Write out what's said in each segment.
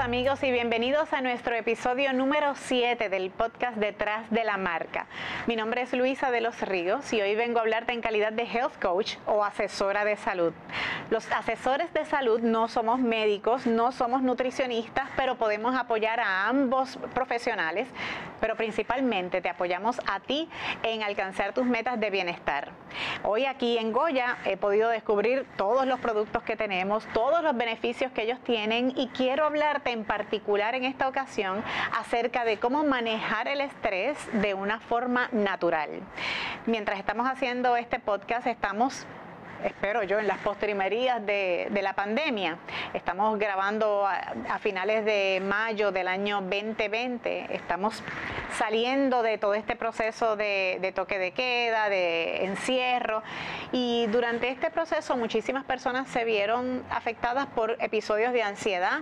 amigos y bienvenidos a nuestro episodio número 7 del podcast Detrás de la Marca. Mi nombre es Luisa de los Ríos y hoy vengo a hablarte en calidad de health coach o asesora de salud. Los asesores de salud no somos médicos, no somos nutricionistas, pero podemos apoyar a ambos profesionales, pero principalmente te apoyamos a ti en alcanzar tus metas de bienestar. Hoy aquí en Goya he podido descubrir todos los productos que tenemos, todos los beneficios que ellos tienen y quiero hablarte en particular en esta ocasión acerca de cómo manejar el estrés de una forma natural. Mientras estamos haciendo este podcast, estamos espero yo, en las postrimerías de, la pandemia. Estamos grabando a, finales de mayo del año 2020. Estamos saliendo de todo este proceso de, toque de queda, de encierro. Y durante este proceso muchísimas personas se vieron afectadas por episodios de ansiedad.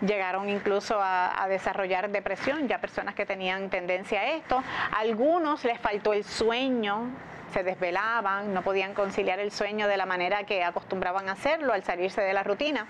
Llegaron incluso a, a desarrollar depresión, ya personas que tenían tendencia a esto. A algunos les faltó el sueño se desvelaban, no podían conciliar el sueño de la manera que acostumbraban hacerlo al salirse de la rutina.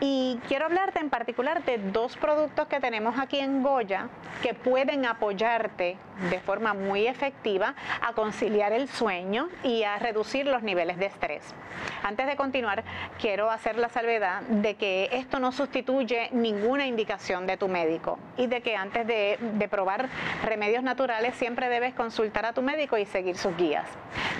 Y quiero hablarte en particular de dos productos que tenemos aquí en Goya que pueden apoyarte de forma muy efectiva a conciliar el sueño y a reducir los niveles de estrés. Antes de continuar, quiero hacer la salvedad de que esto no sustituye ninguna indicación de tu médico y de que antes de probar remedios naturales siempre debes consultar a tu médico y seguir sus guías.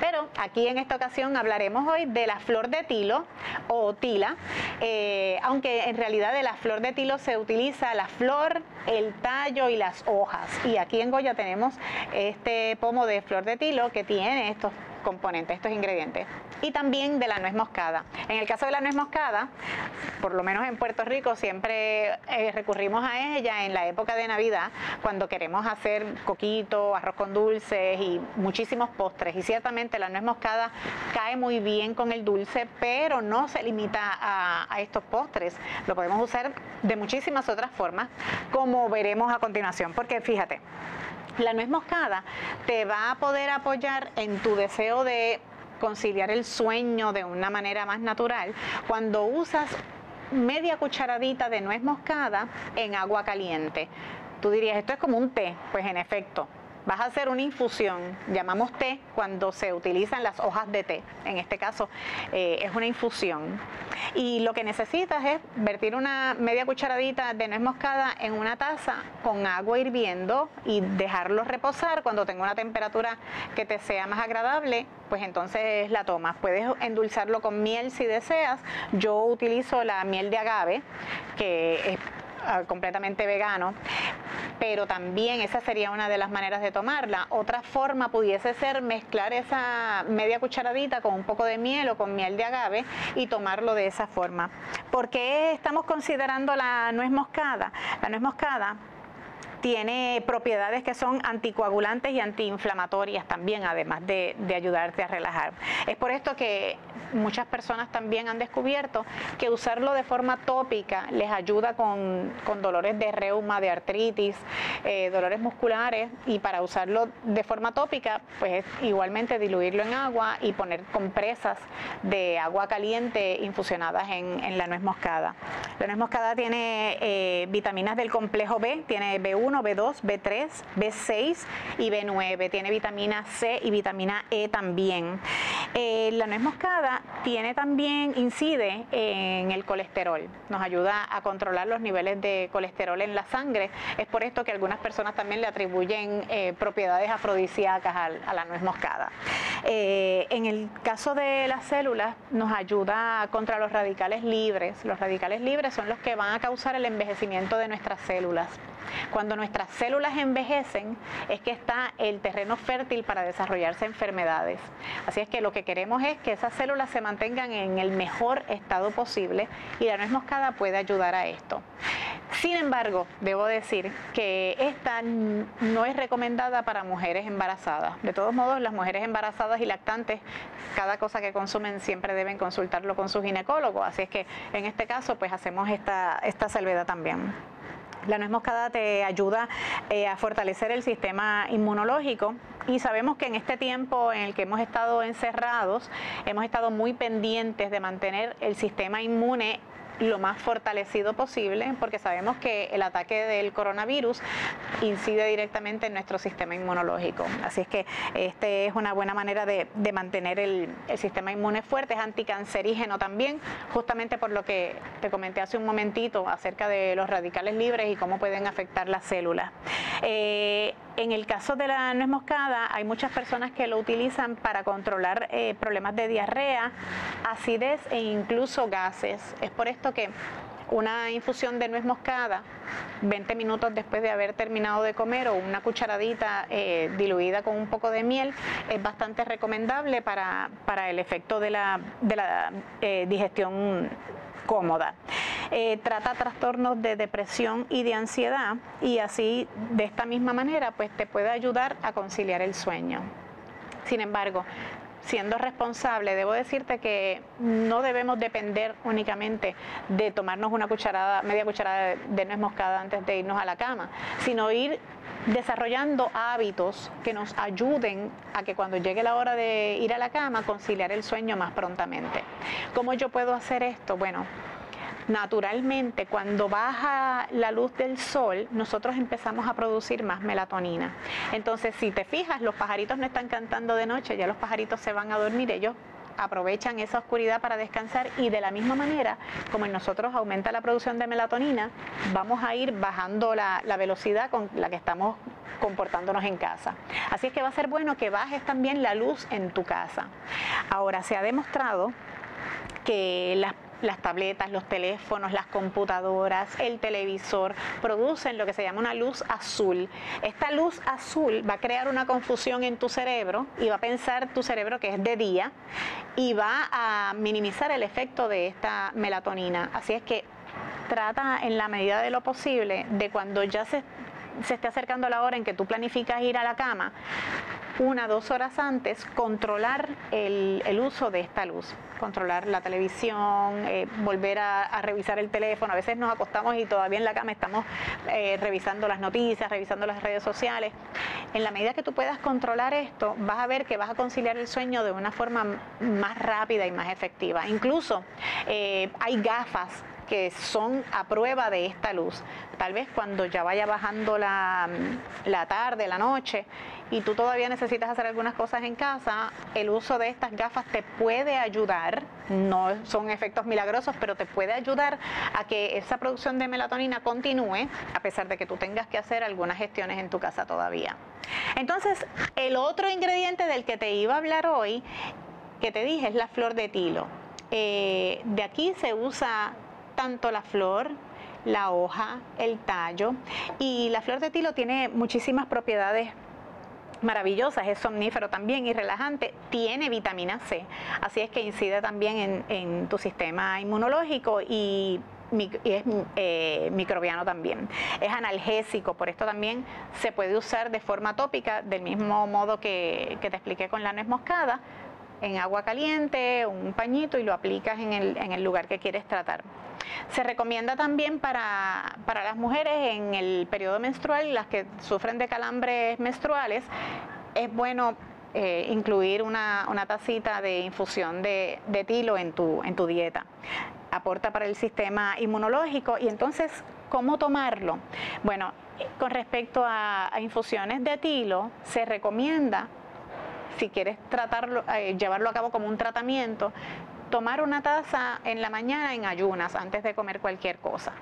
Pero aquí en esta ocasión hablaremos hoy de la flor de tilo o tila, eh, aunque en realidad de la flor de tilo se utiliza la flor, el tallo y las hojas. Y aquí en Goya tenemos este pomo de flor de tilo que tiene estos componentes, estos ingredientes. Y también de la nuez moscada. En el caso de la nuez moscada, por lo menos en Puerto Rico, siempre eh, recurrimos a ella en la época de Navidad, cuando queremos hacer coquito, arroz con dulces y muchísimos postres. Y ciertamente la nuez moscada cae muy bien con el dulce, pero no se limita a, a estos postres. Lo podemos usar de muchísimas otras formas, como veremos a continuación. Porque fíjate, la nuez moscada te va a poder apoyar en tu deseo de conciliar el sueño de una manera más natural cuando usas media cucharadita de nuez moscada en agua caliente. Tú dirías, esto es como un té. Pues en efecto, vas a hacer una infusión, llamamos té cuando se utilizan las hojas de té, en este caso eh, es una infusión. Y lo que necesitas es vertir una media cucharadita de nuez moscada en una taza con agua hirviendo y dejarlo reposar cuando tenga una temperatura que te sea más agradable, pues entonces la tomas. Puedes endulzarlo con miel si deseas. Yo utilizo la miel de agave, que es completamente vegano, pero también esa sería una de las maneras de tomarla. Otra forma pudiese ser mezclar esa media cucharadita con un poco de miel o con miel de agave y tomarlo de esa forma. ¿Por qué estamos considerando la nuez moscada? La nuez moscada tiene propiedades que son anticoagulantes y antiinflamatorias también, además de, ayudarte a relajar. Es por esto que muchas personas también han descubierto que usarlo de forma tópica les ayuda con, dolores de reuma, de artritis, eh, dolores musculares y para usarlo de forma tópica, pues igualmente diluirlo en agua y poner compresas de agua caliente infusionadas en, la nuez moscada. La nuez moscada tiene eh, vitaminas del complejo B, tiene B1, B2, B3, B6 y B9. Tiene vitamina C y vitamina E también. Eh, la nuez moscada tiene también, incide en el colesterol. Nos ayuda a controlar los niveles de colesterol en la sangre. Es por esto que algunas personas también le atribuyen eh, propiedades afrodisíacas a, la nuez moscada. Eh, en el caso de las células, nos ayuda contra los radicales libres. Los radicales libres son los que van a causar el envejecimiento de nuestras células. Cuando nuestras células envejecen es que está el terreno fértil para desarrollarse enfermedades. Así es que lo que queremos es que esas células se mantengan en el mejor estado posible y la nuez moscada puede ayudar a esto. Sin embargo, debo decir que esta no es recomendada para mujeres embarazadas. De todos modos, las mujeres embarazadas y lactantes, cada cosa que consumen siempre deben consultarlo con su ginecólogo. Así es que en este caso, pues hacemos esta, esta salvedad también. La nuez moscada te ayuda eh, a fortalecer el sistema inmunológico. Y sabemos que en este tiempo en el que hemos estado encerrados, hemos estado muy pendientes de mantener el sistema inmune lo más fortalecido posible, porque sabemos que el ataque del coronavirus incide directamente en nuestro sistema inmunológico. Así es que esta es una buena manera de, mantener el, sistema inmune fuerte, es anticancerígeno también, justamente por lo que te comenté hace un momentito acerca de los radicales libres y cómo pueden afectar las células. Eh, en el caso de la nuez moscada, hay muchas personas que lo utilizan para controlar eh, problemas de diarrea, acidez e incluso gases. Es por esto que una infusión de nuez moscada 20 minutos después de haber terminado de comer o una cucharadita eh, diluida con un poco de miel es bastante recomendable para, el efecto de la, de la eh, digestión cómoda. Eh, trata trastornos de depresión y de ansiedad y así de esta misma manera pues te puede ayudar a conciliar el sueño. Sin embargo, siendo responsable, debo decirte que no debemos depender únicamente de tomarnos una cucharada, media cucharada de nuez moscada antes de irnos a la cama, sino ir desarrollando hábitos que nos ayuden a que cuando llegue la hora de ir a la cama conciliar el sueño más prontamente. ¿Cómo yo puedo hacer esto? Bueno, naturalmente cuando baja la luz del sol, nosotros empezamos a producir más melatonina. Entonces, si te fijas, los pajaritos no están cantando de noche, ya los pajaritos se van a dormir, ellos aprovechan esa oscuridad para descansar y de la misma manera como en nosotros aumenta la producción de melatonina, vamos a ir bajando la, la, velocidad con la que estamos comportándonos en casa. Así es que va a ser bueno que bajes también la luz en tu casa. Ahora, se ha demostrado que las las tabletas, los teléfonos, las computadoras, el televisor, producen lo que se llama una luz azul. Esta luz azul va a crear una confusión en tu cerebro y va a pensar tu cerebro que es de día y va a minimizar el efecto de esta melatonina. Así es que trata en la medida de lo posible de cuando ya se, se esté acercando la hora en que tú planificas ir a la cama, una, dos horas antes, controlar el, uso de esta luz, controlar la televisión, eh, volver a, revisar el teléfono. A veces nos acostamos y todavía en la cama estamos eh, revisando las noticias, revisando las redes sociales. En la medida que tú puedas controlar esto, vas a ver que vas a conciliar el sueño de una forma más rápida y más efectiva. Incluso eh, hay gafas que son a prueba de esta luz. Tal vez cuando ya vaya bajando la, la tarde, la noche, y tú todavía necesitas hacer algunas cosas en casa, el uso de estas gafas te puede ayudar, no son efectos milagrosos, pero te puede ayudar a que esa producción de melatonina continúe, a pesar de que tú tengas que hacer algunas gestiones en tu casa todavía. Entonces, el otro ingrediente del que te iba a hablar hoy, que te dije, es la flor de tilo. Eh, de aquí se usa tanto la flor, la hoja, el tallo y la flor de tilo tiene muchísimas propiedades maravillosas, es somnífero también y relajante, tiene vitamina C, así es que incide también en, tu sistema inmunológico y es eh, microbiano también. Es analgésico, por esto también se puede usar de forma tópica, del mismo modo que, te expliqué con la nuez moscada, en agua caliente, un pañito y lo aplicas en el, en el lugar que quieres tratar. Se recomienda también para, las mujeres en el periodo menstrual, las que sufren de calambres menstruales, es bueno eh, incluir una, tacita de infusión de, tilo en tu, en tu dieta. Aporta para el sistema inmunológico y entonces, ¿cómo tomarlo? Bueno, con respecto a, a infusiones de tilo, se recomienda si quieres tratarlo, eh, llevarlo a cabo como un tratamiento, tomar una taza en la mañana en ayunas antes de comer cualquier cosa.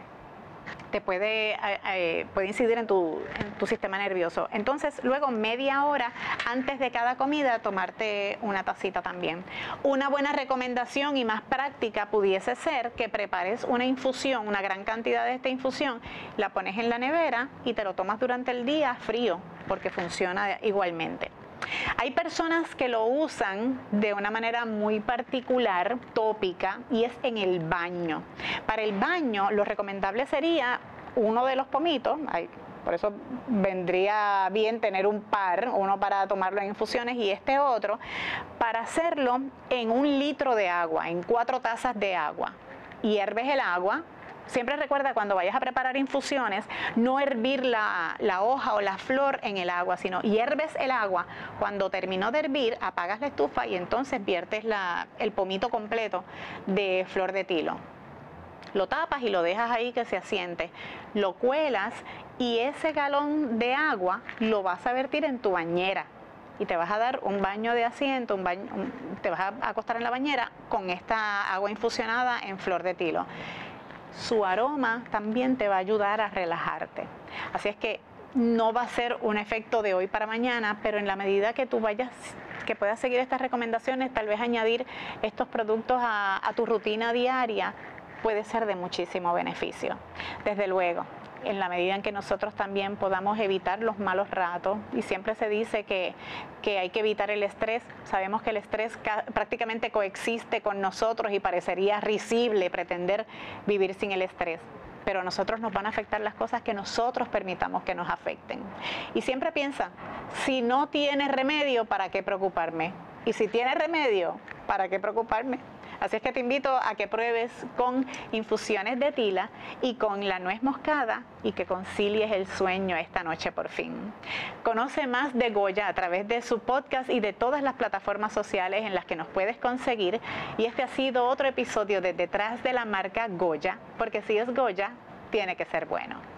Te puede, eh, eh, puede incidir en tu, en tu sistema nervioso. Entonces, luego media hora antes de cada comida, tomarte una tacita también. Una buena recomendación y más práctica pudiese ser que prepares una infusión, una gran cantidad de esta infusión, la pones en la nevera y te lo tomas durante el día frío, porque funciona igualmente. Hay personas que lo usan de una manera muy particular, tópica, y es en el baño. Para el baño, lo recomendable sería uno de los pomitos, por eso vendría bien tener un par, uno para tomarlo en infusiones y este otro, para hacerlo en un litro de agua, en cuatro tazas de agua. Hierves el agua, Siempre recuerda cuando vayas a preparar infusiones, no hervir la, hoja o la flor en el agua, sino hierves el agua. Cuando terminó de hervir, apagas la estufa y entonces viertes el pomito completo de flor de tilo. lo tapas y lo dejas ahí que se asiente. Lo cuelas y ese galón de agua lo vas a vertir en tu bañera y te vas a dar un baño de asiento, te vas a acostar en la bañera con esta agua infusionada en flor de tilo. Su aroma también te va a ayudar a relajarte. Así es que no va a ser un efecto de hoy para mañana, pero en la medida que tú vayas, que puedas seguir estas recomendaciones, tal vez añadir estos productos a, a tu rutina diaria, puede ser de muchísimo beneficio. Desde luego, en la medida en que nosotros también podamos evitar los malos ratos. Y siempre se dice que, hay que evitar el estrés. Sabemos que el estrés prácticamente coexiste con nosotros y parecería risible pretender vivir sin el estrés pero a nosotros nos van a afectar las cosas que nosotros permitamos que nos afecten. Y siempre piensa, si no tiene remedio, ¿para qué preocuparme? Y si tiene remedio, ¿para qué preocuparme? Así es que te invito a que pruebes con infusiones de tila y con la nuez moscada y que concilies el sueño esta noche por fin. Conoce más de Goya a través de su podcast y de todas las plataformas sociales en las que nos puedes conseguir. Y este ha sido otro episodio de Detrás de la marca Goya, porque si es Goya, tiene que ser bueno.